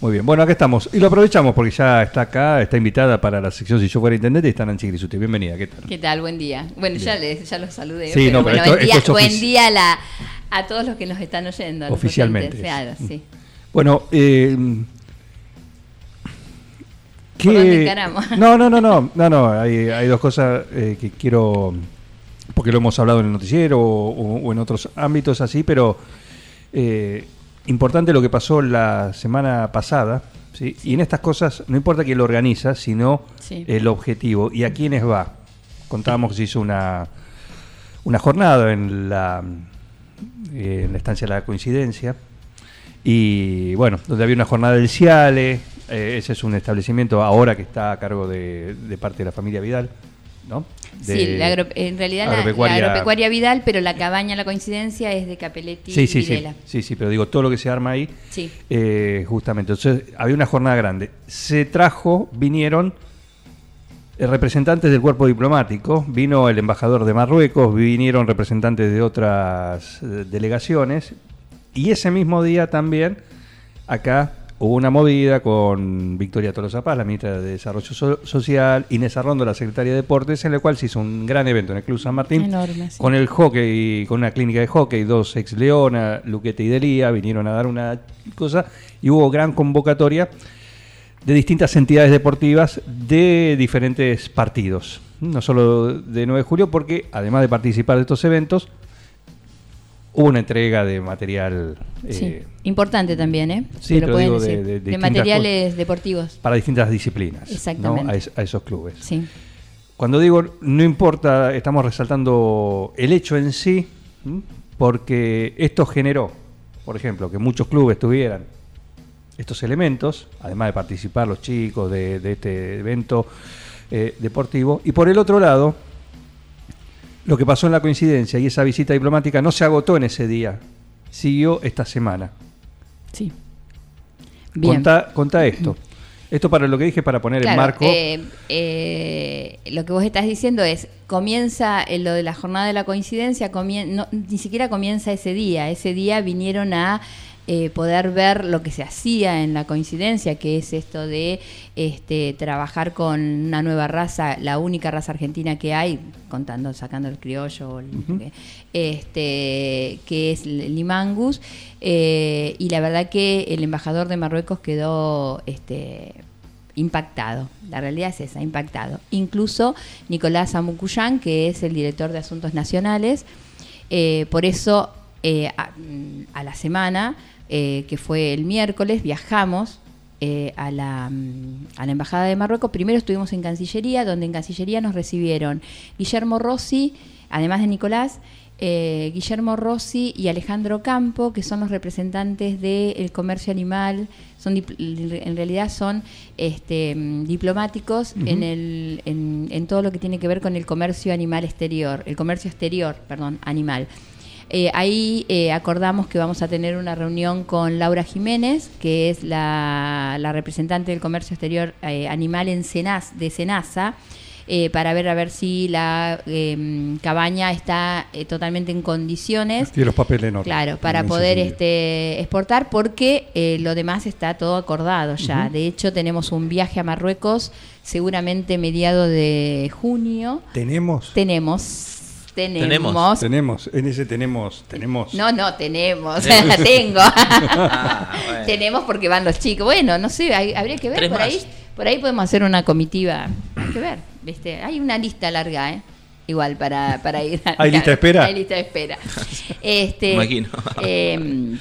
Muy bien, bueno, acá estamos. Y lo aprovechamos porque ya está acá, está invitada para la sección Si yo fuera intendente y está Nancy Grisuti. Bienvenida, ¿qué tal? ¿Qué tal? Buen día. Bueno, ya, les, ya los saludé. Sí, no, pero bueno, esto- buen, día, esto es buen día a, la- a todos los que nos están oyendo. Oficialmente. oyentes. Claro, sí. Bueno, eh, ¿Por dónde encaramos? No, no, no, no, no, no. Hay, hay dos cosas eh, que quiero, porque lo hemos hablado en el noticiero o, o- o en otros ámbitos así, pero eh, importante lo que pasó la semana pasada. ¿sí? Y en estas cosas no importa quién lo organiza, sino Sí. el objetivo y a quiénes va. Contábamos que se hizo una, una jornada en la, eh, en la estancia de la coincidencia. Y bueno, donde había una jornada del CIALE, eh, ese es un establecimiento ahora que está a cargo de, de parte de la familia Vidal, ¿no? De- sí, la agro- en realidad la- agropecuaria- la agropecuaria Vidal, pero la cabaña, la coincidencia es de Capelletti Sí, sí, y sí, Videla. sí, sí, pero digo, todo lo que se arma ahí, Sí. eh, justamente. Entonces, había una jornada grande. Se trajo, vinieron eh, representantes del cuerpo diplomático, vino el embajador de Marruecos, vinieron representantes de otras eh, delegaciones, y ese mismo día también, acá hubo una movida con Victoria Tolosa Paz, la ministra de Desarrollo So- Social, Inés Arrondo, la secretaria de Deportes, en el cual se hizo un gran evento en el Club San Martín. Enorme, sí. Con el hockey, con una clínica de hockey, dos ex Leona, Luquete y Delía, vinieron a dar una cosa y hubo gran convocatoria de distintas entidades deportivas de diferentes partidos. No solo de 9 de julio, porque además de participar de estos eventos, hubo una entrega de material Sí. eh, Importante también, ¿eh? Sí, lo pueden decir. de- de de distintas materiales deportivos. para distintas disciplinas. ¿no? Exactamente. A, es- a esos clubes. Sí. Cuando digo no importa, estamos resaltando el hecho en sí, ¿m? porque esto generó, por ejemplo, que muchos clubes tuvieran estos elementos, además de participar los chicos de, de este evento eh, deportivo, y por el otro lado, lo que pasó en la coincidencia y esa visita diplomática no se agotó en ese día, siguió esta semana. Sí. Bien. Contá, contá esto. Esto para lo que dije, para poner en Claro, marco. eh, eh, lo que vos estás diciendo es, comienza eh, lo de la jornada de la coincidencia, comien- no, ni siquiera comienza ese día, ese día vinieron a eh, poder ver lo que se hacía en la coincidencia, que es esto de este, trabajar con una nueva raza, la única raza argentina que hay, contando, sacando el criollo, este, que es el Limangus, eh, y la verdad que el embajador de Marruecos quedó este, impactado. La realidad es esa, impactado. Incluso Nicolás Amucuyán, que es el director de Asuntos Nacionales, eh, por eso eh, a, a la semana, eh, que fue el miércoles, viajamos eh, a, la, mm, a la Embajada de Marruecos. Primero estuvimos en Cancillería, donde en Cancillería nos recibieron Guillermo Rossi, además de Nicolás, eh, Guillermo Rossi y Alejandro Campo, que son los representantes del comercio animal, son en realidad son este, mm, diplomáticos en, el, en, en todo lo que tiene que ver con el comercio animal exterior, el comercio exterior, perdón, animal. Eh, ahí eh, acordamos que vamos a tener una reunión con Laura Jiménez, que es la, la representante del comercio exterior eh, animal en Senas, de Senasa, eh, para ver a ver si la eh, cabaña está eh, totalmente en condiciones. Tiene los papeles orden. Claro, para poder este, exportar, porque lo demás está todo acordado ya. De hecho, tenemos un viaje a Marruecos, seguramente mediado de junio. ¿Tenemos? Tenemos. Tenemos. Tenemos. En ese tenemos. Tenemos. No, no, tenemos. Tenemos. Tengo. Ah, bueno. Tenemos porque van los chicos. Bueno, no sé, hay- habría que ver. Tres Por más. ahí, por ahí podemos hacer una comitiva. Hay que ver. ¿viste? Hay una lista larga, ¿eh? Igual para, para ir. a- ¿Hay lista de espera? Hay lista de espera. Este, Imagino. em,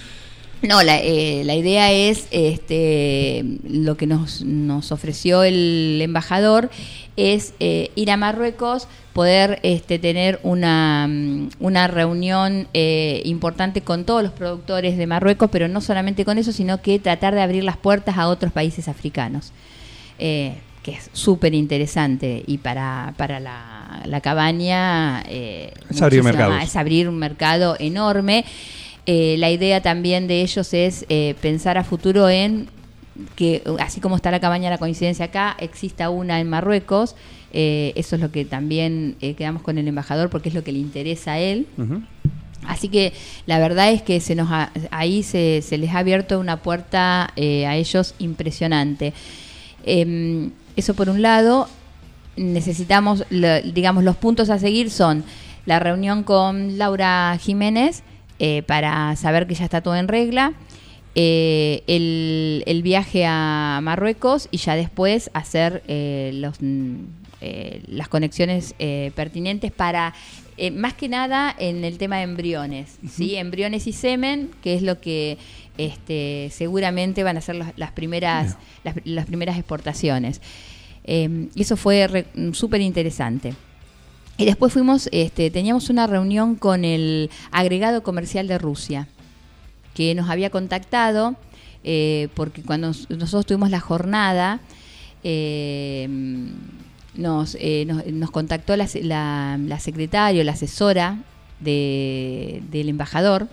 no, la, eh, la idea es este, lo que nos, nos ofreció el embajador es eh, ir a Marruecos, poder este, tener una, mm, una reunión eh, importante con todos los productores de Marruecos, pero no solamente con eso, sino que tratar de abrir las puertas a otros países africanos. Eh, que es súper interesante y para, para la, la cabaña eh, Es abrir es abrir un mercado enorme. Eh, la idea también de ellos es eh, pensar a futuro en que, así como está la cabaña La Coincidencia acá, exista una en Marruecos. Eh, eso es lo que también eh, quedamos con el embajador porque es lo que le interesa a él. Así que la verdad es que se nos ha- ahí se, se les ha abierto una puerta eh, a ellos impresionante. Em, eso por un lado, necesitamos, digamos, los puntos a seguir son la reunión con Laura Jiménez eh, para saber que ya está todo en regla, eh, el, el viaje a Marruecos y ya después hacer eh, los, mm, eh, las conexiones eh, pertinentes para, eh, más que nada en el tema de embriones, ¿sí? Embriones y semen, que es lo que este, seguramente van a ser las, las primeras, las, las primeras exportaciones. Y eso fue re- súper interesante. Y después fuimos, este, teníamos una reunión con el agregado comercial de Rusia, que nos había contactado, eh, porque cuando nos- nosotros tuvimos la jornada, eh, nos, eh, nos, contactó la, la, la secretaria, la asesora de- del embajador.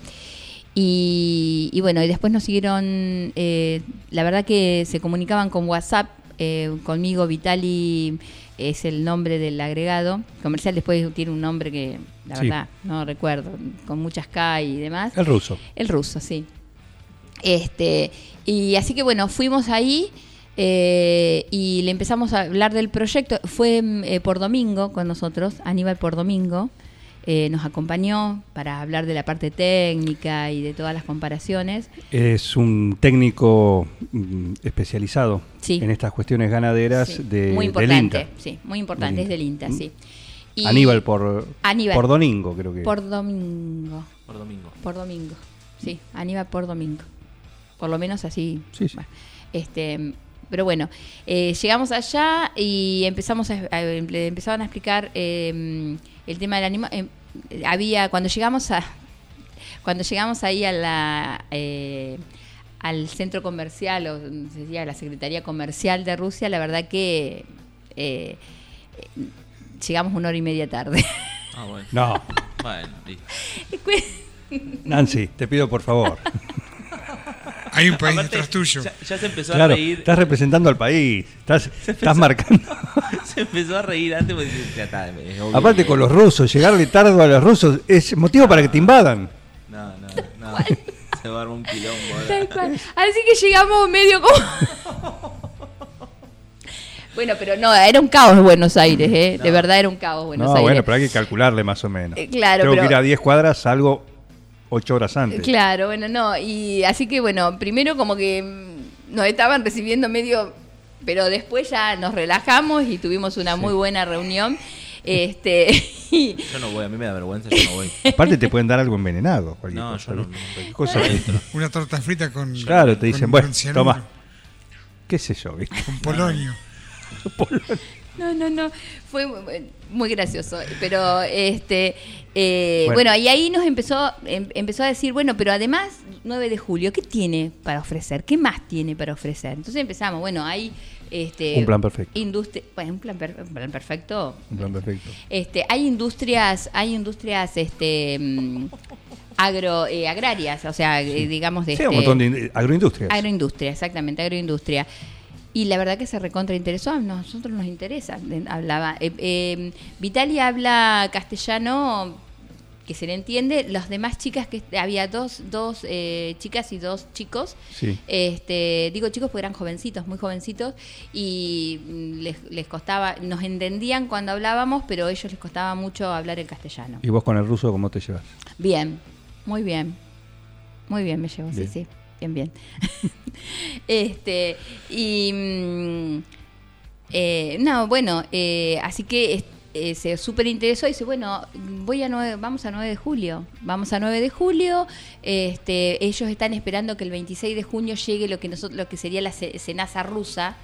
Y, bueno, y después nos siguieron, la verdad que se comunicaban con WhatsApp, conmigo Vitali es el nombre del agregado comercial, después tiene un nombre que la Sí. verdad no recuerdo, con muchas K y demás. El ruso. El ruso, sí. Este, y así que bueno, fuimos ahí eh, y le empezamos a hablar del proyecto. Fue eh, por domingo con nosotros, Aníbal por domingo. Eh, nos acompañó para hablar de la parte técnica y de todas las comparaciones. Es un técnico mm, especializado Sí. en estas cuestiones ganaderas Sí, de, muy del importante, INTA. sí, muy importante, Del es del INTA, sí. Y- Aníbal por, Aníbal. por Doningo, creo que. Por domingo. Por domingo. Por domingo. Sí, Aníbal por domingo. Por lo menos así. Sí, sí. bueno, este, pero bueno, eh, llegamos allá y empezamos a, a- empezaban a explicar eh, el tema del animal. había cuando llegamos a cuando llegamos ahí a la eh, al centro comercial o no sé si a la secretaría comercial de Rusia, la verdad que eh, eh, llegamos una hora y media tarde. Ah, bueno. No, Bueno, listo. Nancy, te pido por favor. Hay un país Aparte, detrás tuyo. Ya, ya se empezó claro, a reír. estás representando al país. Estás, estás marcando. Se empezó a reír antes porque ya está. es obvio Aparte que- con los rusos, llegarle tarde a los rusos es motivo para que te invadan. No, no, no. Se va a armar un quilombo. ahora. Tal cual. Así que llegamos medio como. bueno, pero no, era un caos Buenos Aires, ¿eh? De verdad era un caos Buenos no, Aires. bueno, pero hay que calcularle más o menos. Eh, claro, Tengo pero- que ir a 10 cuadras, salgo 8 horas antes. Claro, bueno, no. Y así que, bueno, primero como que mm, nos estaban recibiendo medio. Pero después ya nos relajamos y tuvimos una muy buena reunión. Este. y- Yo no voy, a mí me da vergüenza, yo no voy. Aparte te pueden dar algo envenenado. Cualquier No, cosa, yo no- ¿viste? no. Cualquier cosa que- Una torta frita con. Claro, te dicen, con- bueno, con toma. ¿Qué sé yo? ¿viste? Con polonio. No, no, no, fue muy, muy gracioso, pero este, eh, Bueno. bueno. y ahí nos empezó, em- empezó a decir, bueno, pero además 9 de julio, ¿qué tiene para ofrecer? ¿Qué más tiene para ofrecer? Entonces empezamos, bueno, hay este, Un plan perfecto. industria, bueno, un plan, per- un plan perfecto. Un plan perfecto. Este, hay industrias, hay industrias, este, mm, agro, eh, agrarias, o sea, eh, digamos de Sí, un este- montón de in- agroindustrias. Agroindustria, exactamente, agroindustria. Y la verdad que se recontra interesó, a nosotros nos interesa. Hablaba. eh, eh, Vitali habla castellano que se le entiende. Las demás chicas, que había dos, dos eh, chicas y dos chicos. Sí. Este, digo chicos porque eran jovencitos, muy jovencitos, y mm, les, les costaba, nos entendían cuando hablábamos, pero a ellos les costaba mucho hablar el castellano. ¿Y vos con el ruso cómo te llevas? Bien, muy bien. Muy bien me llevo, Bien. sí, sí. Bien, bien. este, y. mm, eh, no, bueno, eh, así que eh, se súper interesó y dice, bueno, voy a 9, vamos a 9 de julio. Vamos a 9 de julio. Este, ellos están esperando que el 26 de junio llegue lo que nosotros, lo que sería la ce- cenaza rusa.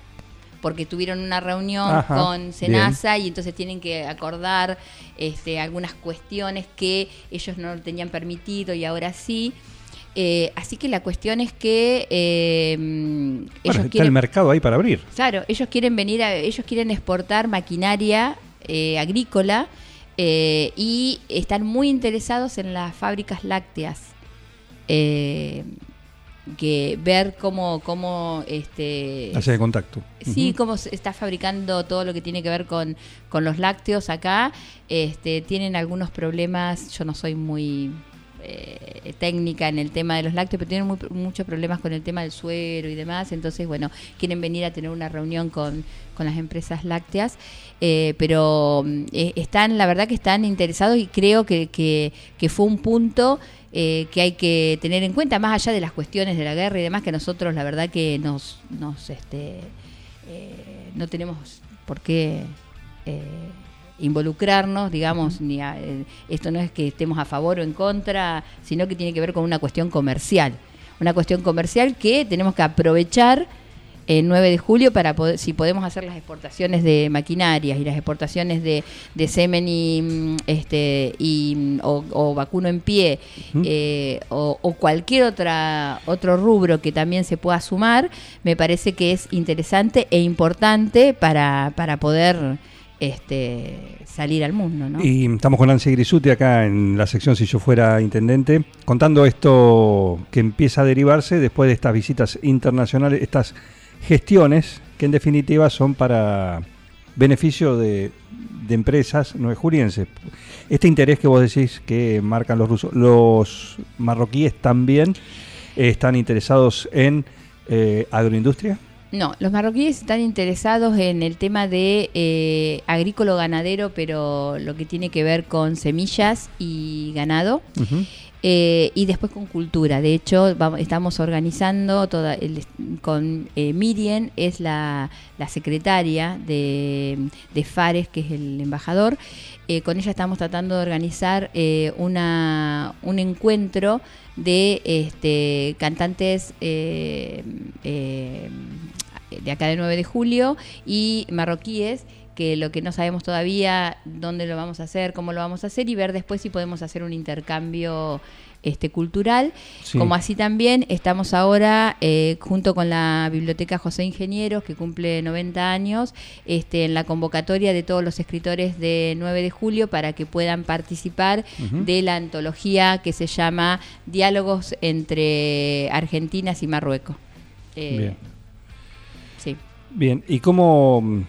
Porque tuvieron una reunión Ajá, con Senasa y entonces tienen que acordar este, algunas cuestiones que ellos no tenían permitido y ahora sí. Eh, así que la cuestión es que eh, Bueno, está el mercado ahí para abrir. claro, ellos quieren venir, a, ellos quieren exportar maquinaria eh, agrícola eh, y están muy interesados en las fábricas lácteas. Eh, que ver cómo, cómo este, Hacer de contacto. Sí, cómo se está fabricando todo lo que tiene que ver con, con los lácteos acá. Este, tienen algunos problemas, yo no soy muy eh, técnica en el tema de los lácteos, pero tienen muchos problemas con el tema del suero y demás. Entonces, bueno, quieren venir a tener una reunión con, con las empresas lácteas. eh, pero mm, eh, están, la verdad que están interesados y creo que, que, fue un punto que hay que tener en cuenta, más allá de las cuestiones de la guerra y demás, que nosotros la verdad que nos, nos este, no tenemos por qué involucrarnos, digamos, ni a- eh, esto no es que estemos a favor o en contra, sino que tiene que ver con una cuestión comercial, una cuestión comercial que tenemos que aprovechar el 9 de julio para poder, si podemos hacer las exportaciones de maquinarias y las exportaciones de, de semen y mm, este y mm, o, o vacuno en pie eh, o, o cualquier otra otro rubro que también se pueda sumar me parece que es interesante e importante para, para poder este salir al mundo ¿no? Y estamos con Nancy Grisuti acá en la sección Si yo fuera intendente, contando esto que empieza a derivarse después de estas visitas internacionales, estas gestiones que en definitiva son para beneficio de, de empresas no jurienses. Este interés que vos decís que marcan los rusos, los marroquíes también eh, están interesados en eh, agroindustria. No, los marroquíes están interesados en el tema de eh, agrícola ganadero, pero lo que tiene que ver con semillas y ganado. Eh, y después con cultura. De hecho, vamos- estamos organizando toda el- con eh, Miriam, es la, la secretaria de, de Fares, que es el embajador. Eh, con ella estamos tratando de organizar una, un encuentro de este, cantantes eh, de acá del 9 de julio y marroquíes que lo que no sabemos todavía dónde lo vamos a hacer, cómo lo vamos a hacer y ver después si podemos hacer un intercambio este cultural, Sí. como así también estamos ahora eh, junto con la Biblioteca José Ingenieros que cumple 90 años este, en la convocatoria de todos los escritores de 9 de julio para que puedan participar de la antología que se llama Diálogos entre Argentinas y Marruecos. Eh, Bien. Bien, ¿y cómo...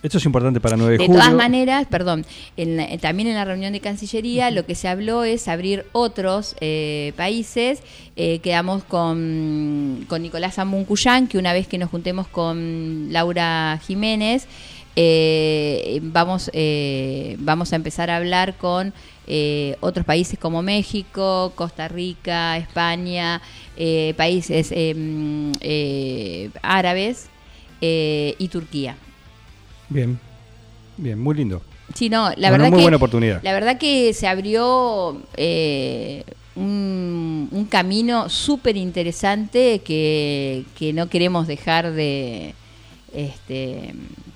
Esto es importante para 9 de, De julio. todas maneras, perdón, en la- eh, también en la reunión de Cancillería lo que se habló es abrir otros eh, países. Eh, quedamos con, con Nicolás Amuncuyán, que una vez que nos juntemos con Laura Jiménez, eh, vamos, eh, vamos a empezar a hablar con eh, otros países como México, Costa Rica, España, eh, países eh, árabes eh, y Turquía. Bien, bien, muy lindo. Sí, no, la Bueno, verdad muy que buena oportunidad. la verdad que se abrió eh, un, un camino súper interesante que, que no queremos dejar de este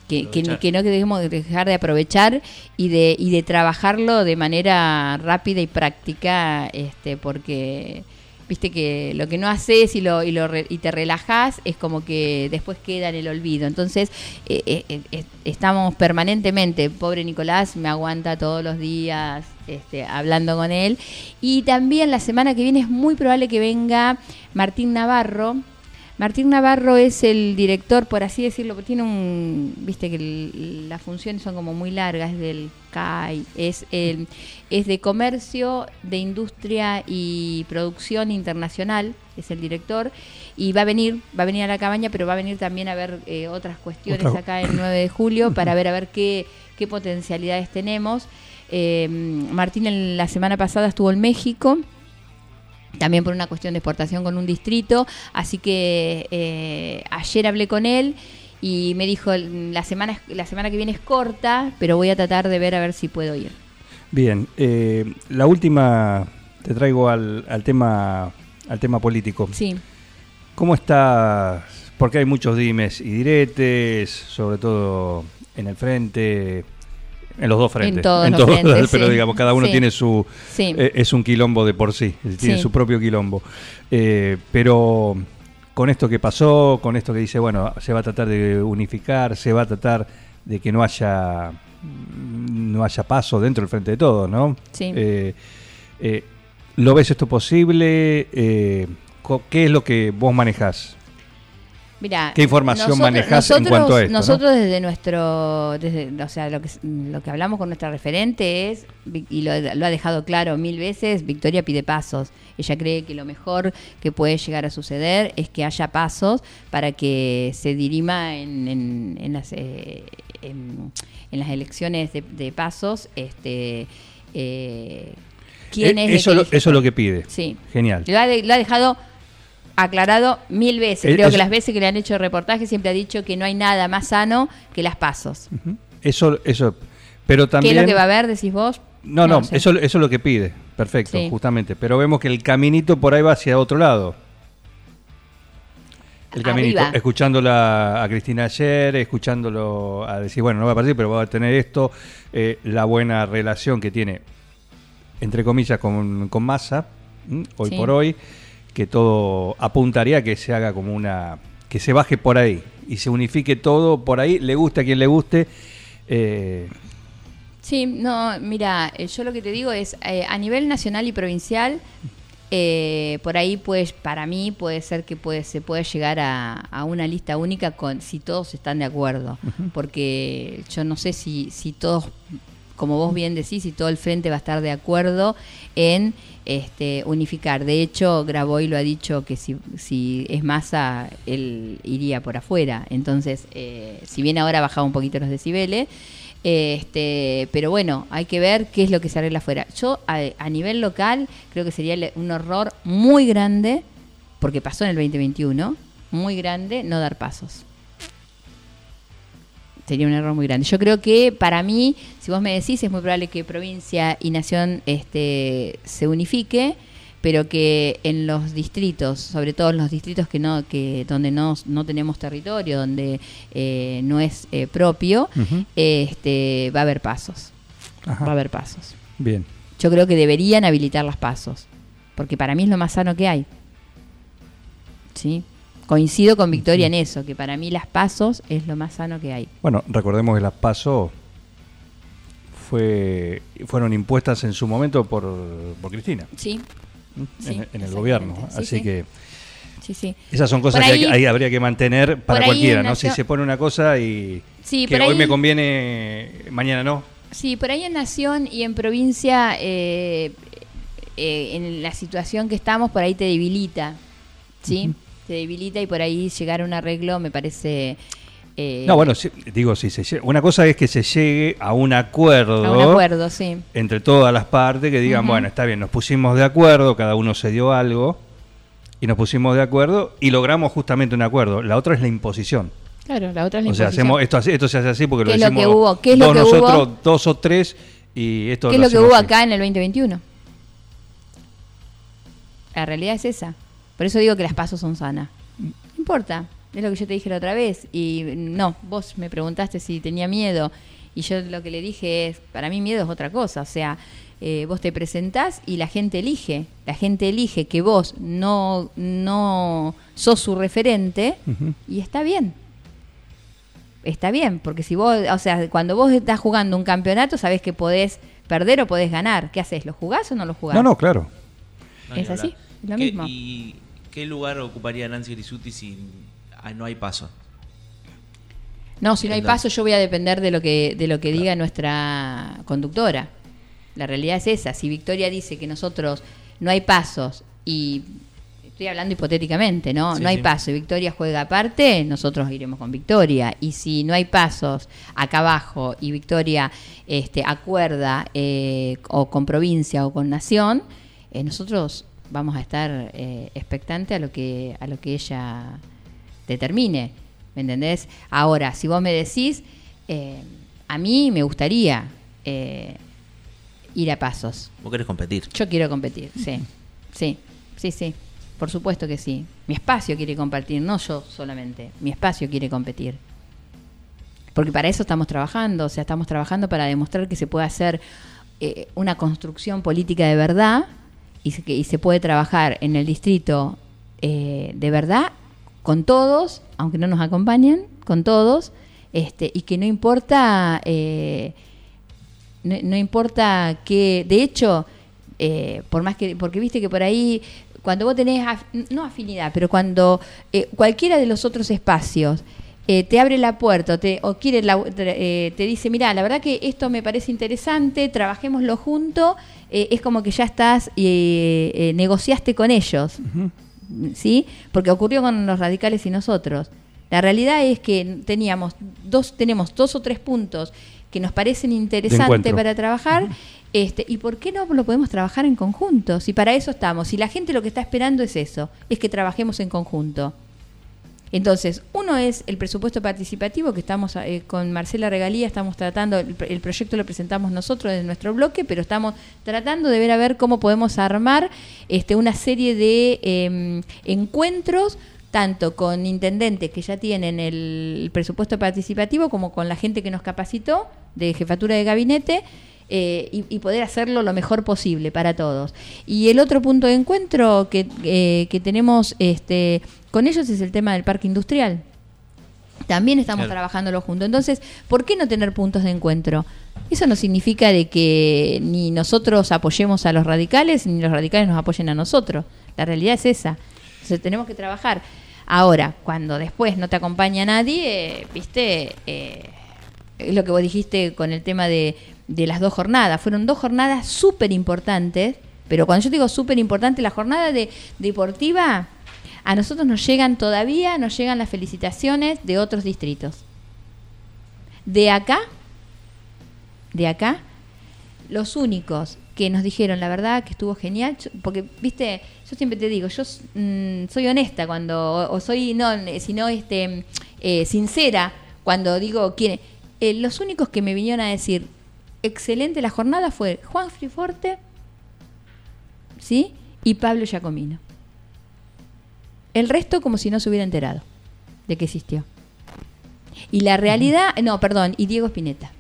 que, que, Aprovechar. que no queremos dejar de aprovechar y de y de trabajarlo de manera rápida y práctica este porque viste que lo que no haces y lo y lo y te relajas es como que después queda en el olvido. Entonces eh, eh, eh, eh, estamos permanentemente pobre Nicolás me aguanta todos los días este, hablando con él. Y también la semana que viene es muy probable que venga Martín Navarro Martín Navarro es el director, por así decirlo, tiene un, viste que el- las funciones son como muy largas, es del CAI, es, el, es de comercio, de industria y producción internacional, es el director, y va a venir, va a venir a la cabaña, pero va a venir también a ver eh, otras cuestiones Otra- acá el 9 de julio para ver a ver qué, qué potencialidades tenemos. Eh, Martín en la semana pasada estuvo en México también por una cuestión de exportación con un distrito, así que eh, ayer hablé con él y me dijo la semana la semana que viene es corta, pero voy a tratar de ver a ver si puedo ir. Bien, eh, la última te traigo al, al tema al tema político. Sí. ¿Cómo estás? Porque hay muchos dimes y diretes, sobre todo en el frente, En los dos frentes. En todos los frentes, pero sí. digamos, cada uno Sí. tiene su... Sí. eh, es un quilombo de por sí, tiene su propio quilombo. Eh, pero con esto que pasó, con esto que dice, bueno, se va a tratar de unificar, se va a tratar de que no haya no haya paso dentro del frente de todos, ¿no? Sí. Eh, eh, ¿Lo ves esto posible? ¿Qué es lo que vos manejás? Mira, ¿Qué información manejás en cuanto a esto, no? Nosotros desde nuestro, desde, o sea, lo que, lo que hablamos con nuestra referente es, y lo, lo ha dejado claro mil veces, Victoria pide pasos. Ella cree que lo mejor que puede llegar a suceder es que haya pasos para que se dirima en, en- en las, eh, en, en las elecciones de, de pasos, este, eh, quién Eh, es eso, lo- eso es lo que pide. Sí. Genial. Lo ha, de- lo ha dejado aclarado mil veces. Eh, Creo es- que las veces que le han hecho reportaje siempre ha dicho que no hay nada más sano que las pasos. Eso, eso, pero ¿Qué también... es lo que va a haber, decís vos? No, no, sé. eso, eso es lo que pide. Perfecto, Sí. justamente. Pero vemos que el caminito por ahí va hacia otro lado. El caminito, Arriba. escuchándola a Cristina ayer, escuchándolo a decir, bueno, no va a partir, pero va a tener esto, eh, la buena relación que tiene, entre comillas, con, con Massa, hoy Sí. por hoy, que todo apuntaría a que se haga como una, que se baje por ahí y se unifique todo por ahí, le guste a quien le guste. eh, Sí, no, mira, eh, yo lo que te digo es, eh, a nivel nacional y provincial, eh, por ahí pues para mí puede ser que puede, se puede llegar a, a una lista única con si todos están de acuerdo, porque yo no sé si, si todos, como vos bien decís, si todo el frente va a estar de acuerdo en este, unificar. De hecho, Graboy lo ha dicho que si, es masa, él iría por afuera. Entonces, eh, si bien ahora ha bajado un poquito los decibeles, este, pero bueno, hay que ver qué es lo que se arregla afuera. Yo, a, a nivel local, creo que sería un horror muy grande, porque pasó en el 2021, muy grande, no dar pasos. Sería un error muy grande. Yo creo que para mí, si vos me decís, es muy probable que provincia y nación este, se unifique, pero que en los distritos, sobre todo en los distritos que no, que donde no, no tenemos territorio, donde eh, no es eh, propio, este, va a haber pasos. Ajá. Va a haber pasos. bien. Yo creo que deberían habilitar los pasos, porque para mí es lo más sano que hay. ¿Sí? Coincido con Victoria en eso, que para mí las pasos es lo más sano que hay. Bueno, recordemos que las PASO fue, fueron impuestas en su momento por, por Cristina Sí, en, el gobierno. Sí, Así sí. que sí, sí. esas son cosas Por que hay- ahí- ahí habría que mantener para ahí cualquiera, ¿no? nació- Si se pone una cosa y Sí, que hoy ahí- me conviene, mañana no. Sí, por ahí en Nación y en provincia, eh, eh, en la situación que estamos, por ahí te debilita, ¿sí? Te debilita y por ahí llegar a un arreglo me parece... eh, No, bueno, sí, digo, si se una cosa es que se llegue a un acuerdo, a un acuerdo, sí. entre todas las partes que digan, bueno, está bien, nos pusimos de acuerdo, cada uno se dio algo y nos pusimos de acuerdo y logramos justamente un acuerdo. La otra es la imposición. Claro, la otra es la O sea, imposición. hacemos esto, esto se hace así porque ¿Qué lo es lo decimos que hubo? ¿Qué es lo dos que nosotros, hubo? dos o tres y esto ¿Qué es lo que hubo así. acá en el 2021? La realidad es esa. Por eso digo que las pasos son sanas. No importa, es lo que yo te dije la otra vez. Y no, vos me preguntaste si tenía miedo. Y yo lo que le dije es, para mí miedo es otra cosa. O sea, eh, vos te presentás y la gente elige. La gente elige que vos no, no sos su referente y está bien. Está bien, porque si vos, o sea, cuando vos estás jugando un campeonato, sabés que podés perder o podés ganar. ¿Qué haces? ¿Lo jugás o no lo jugás? No, no, claro. No, Es así, es lo ¿Qué- mismo. ¿Y qué lugar ocuparía Nancy Grisuti si ah, no hay paso? No, si no hay paso, yo voy a depender de lo que, de lo que diga nuestra conductora. La realidad es esa. Si Victoria dice que nosotros no hay pasos y estoy hablando hipotéticamente, ¿no? Sí, no hay sí. paso y Victoria juega aparte, nosotros iremos con Victoria. Y si no hay pasos acá abajo y Victoria este, acuerda eh, o con provincia o con nación, eh, nosotros vamos a estar eh, expectantes a lo que a lo que ella determine. ¿Me entendés? Ahora, si vos me decís, eh, a mí me gustaría eh, ir a pasos. Vos querés competir. Yo quiero competir, sí. Sí, sí, sí. Por supuesto que sí. Mi espacio quiere compartir, no yo solamente. Mi espacio quiere competir. porque para eso estamos trabajando, o sea, estamos trabajando para demostrar que se puede hacer eh, una construcción política de verdad y se, y se puede trabajar en el distrito eh, de verdad con todos, aunque no nos acompañen, con todos, este, y que no importa, eh, no, no importa que, de hecho, eh, por más que, porque viste que por ahí, cuando vos tenés, no afinidad, pero cuando eh, cualquiera de los otros espacios eh, te abre la puerta o te, o quiere la- te, eh, te dice, mira, la verdad que esto me parece interesante, trabajémoslo junto, eh, es como que ya estás, eh, negociaste con ellos. ¿sí? Porque ocurrió con los radicales y nosotros. La realidad es que teníamos dos, tenemos dos o tres puntos que nos parecen interesantes para trabajar. Este, ¿Y por qué no lo podemos trabajar en conjunto? Si para eso estamos. Y la gente lo que está esperando es eso, es que trabajemos en conjunto. Entonces, uno es el presupuesto participativo que estamos eh, con Marcela Regalía, estamos tratando, el, proyecto lo presentamos nosotros en nuestro bloque, pero estamos tratando de ver a ver cómo podemos armar este, una serie de eh, encuentros tanto con intendentes que ya tienen el presupuesto participativo como con la gente que nos capacitó de jefatura de gabinete eh, y, y poder hacerlo lo mejor posible para todos. Y el otro punto de encuentro que, eh, que tenemos este, con ellos es el tema del parque industrial. También estamos Claro. trabajándolo juntos. Entonces, ¿por qué no tener puntos de encuentro? Eso no significa de que ni nosotros apoyemos a los radicales, ni los radicales nos apoyen a nosotros. La realidad es esa. Entonces tenemos que trabajar. Ahora, cuando después no te acompaña nadie, eh, viste, eh, es lo que vos dijiste con el tema de, de las dos jornadas. Fueron dos jornadas súper importantes, pero cuando yo digo súper importante, la jornada de, deportiva, a nosotros nos llegan todavía, nos llegan las felicitaciones de otros distritos. De acá, de acá, los únicos que nos dijeron la verdad que estuvo genial, porque, viste, yo siempre te digo, yo mm, soy honesta cuando, o, soy, no, sino este, eh, sincera cuando digo quién. eh, los únicos que me vinieron a decir, excelente la jornada fue Juan Friforte, ¿sí? Y Pablo Giacomino. El resto como si no se hubiera enterado de que existió. Y la realidad, no, perdón, y Diego Spinetta,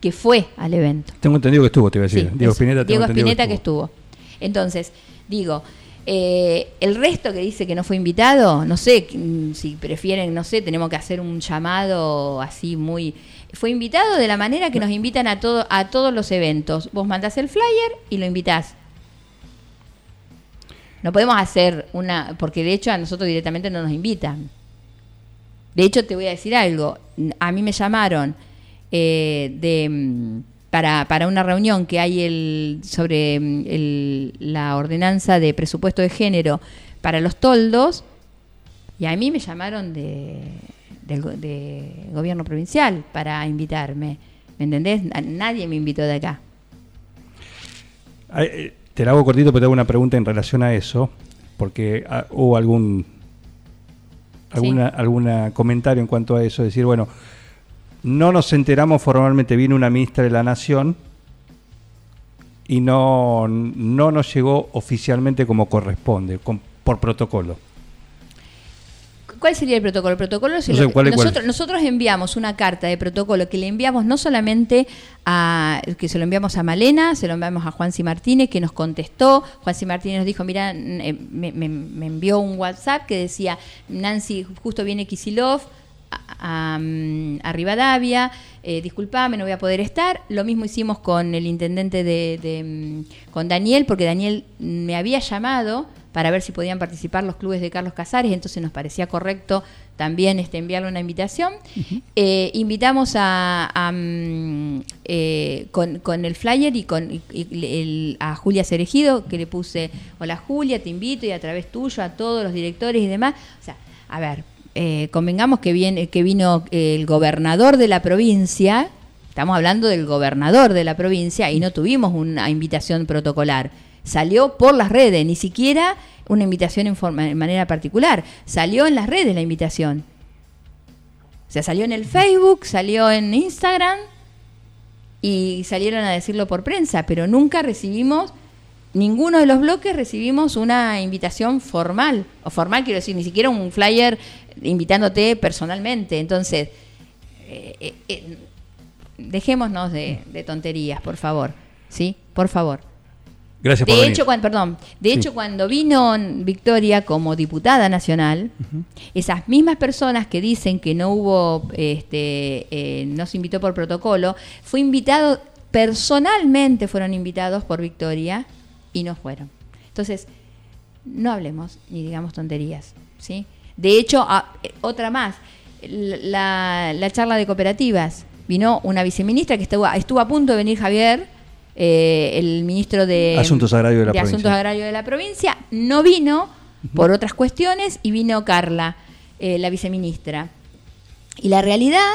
que fue al evento. Tengo entendido que estuvo, te iba a decir. Sí, Diego. Spinetta, Diego Spinetta que estuvo. Entonces, digo, eh, el resto que dice que no fue invitado, no sé mm, si prefieren, no sé, tenemos que hacer un llamado así muy... Fue invitado de la manera que nos invitan a, todo, a todos los eventos. Vos mandás el flyer y lo invitás. No podemos hacer una... Porque de hecho a nosotros directamente no nos invitan. De hecho, te voy a decir algo. A mí me llamaron eh, de, mm, para, para una reunión que hay el, sobre mm, el- la ordenanza de presupuesto de género para los toldos y a mí me llamaron de, del de gobierno provincial para invitarme. ¿Me entendés? Nadie me invitó de acá. Eh, Te la hago cortito, pero te hago una pregunta en relación a eso, porque ah, hubo algún alguna, alguna comentario en cuanto a eso, decir, bueno, no nos enteramos formalmente, vino una ministra de la Nación y no, no nos llegó oficialmente como corresponde, con- por protocolo. ¿Cuál sería el protocolo? El protocolo es No lo sé, que- ¿cuál nosotros, nosotros enviamos una carta de protocolo que le enviamos no solamente a que se lo enviamos a Malena, se lo enviamos a Juan C. Martínez que nos contestó. Juan C. Martínez nos dijo, mira, eh, me, me- me envió un WhatsApp que decía, Nancy, justo viene Kisilov a, a, Rivadavia, eh, disculpame, no voy a poder estar. Lo mismo hicimos con el intendente de, de, mm, con Daniel, porque Daniel me había llamado para ver si podían participar los clubes de Carlos Casares, entonces nos parecía correcto también este, enviarle una invitación. Eh, invitamos a, a, mm, eh, con, con el flyer y con y- y el- a Julia Cerejido, que le puse, hola Julia, te invito y a través tuyo a todos los directores y demás. O sea, a ver, eh, convengamos que, viene, que vino el gobernador de la provincia, estamos hablando del gobernador de la provincia y no tuvimos una invitación protocolar. Salió por las redes, ni siquiera una invitación en, forma, en manera particular. Salió en las redes la invitación. O sea, salió en el Facebook, salió en Instagram y salieron a decirlo por prensa, pero nunca recibimos, ninguno de los bloques recibimos una invitación formal. O formal quiero decir, ni siquiera un flyer invitándote personalmente. Entonces, eh, eh, eh, dejémonos de, de tonterías, por favor. ¿Sí? Por favor. Gracias por De venir. hecho, cuando, perdón, de Sí. hecho, cuando vino Victoria como diputada nacional, esas mismas personas que dicen que no hubo, este, eh, no se invitó por protocolo, fue invitado, personalmente fueron invitados por Victoria y no fueron. Entonces, no hablemos ni digamos tonterías, ¿sí? De hecho, a- eh, otra más, la, la charla de cooperativas, vino una viceministra que estuvo, estuvo a punto de venir Javier, eh, el ministro de Asuntos Agrarios de la provincia. Asuntos Agrarios de la provincia, no vino por otras cuestiones y vino Carla, eh, la viceministra. Y la realidad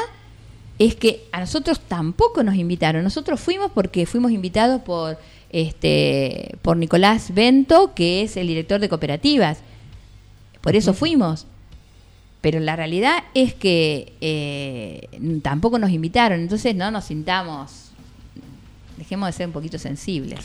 es que a nosotros tampoco nos invitaron. Nosotros fuimos porque fuimos invitados por este por Nicolás Bento, que es el director de cooperativas. Por eso fuimos. Pero la realidad es que eh, tampoco nos invitaron. Entonces no nos sintamos. Dejemos de ser un poquito sensibles.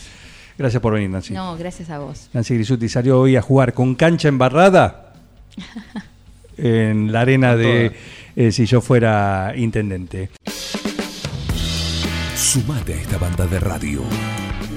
Gracias por venir, Nancy. No, gracias a vos. Nancy Grisuti salió hoy a jugar con cancha embarrada en la arena de eh, si yo fuera intendente. Sumate a esta banda de radio.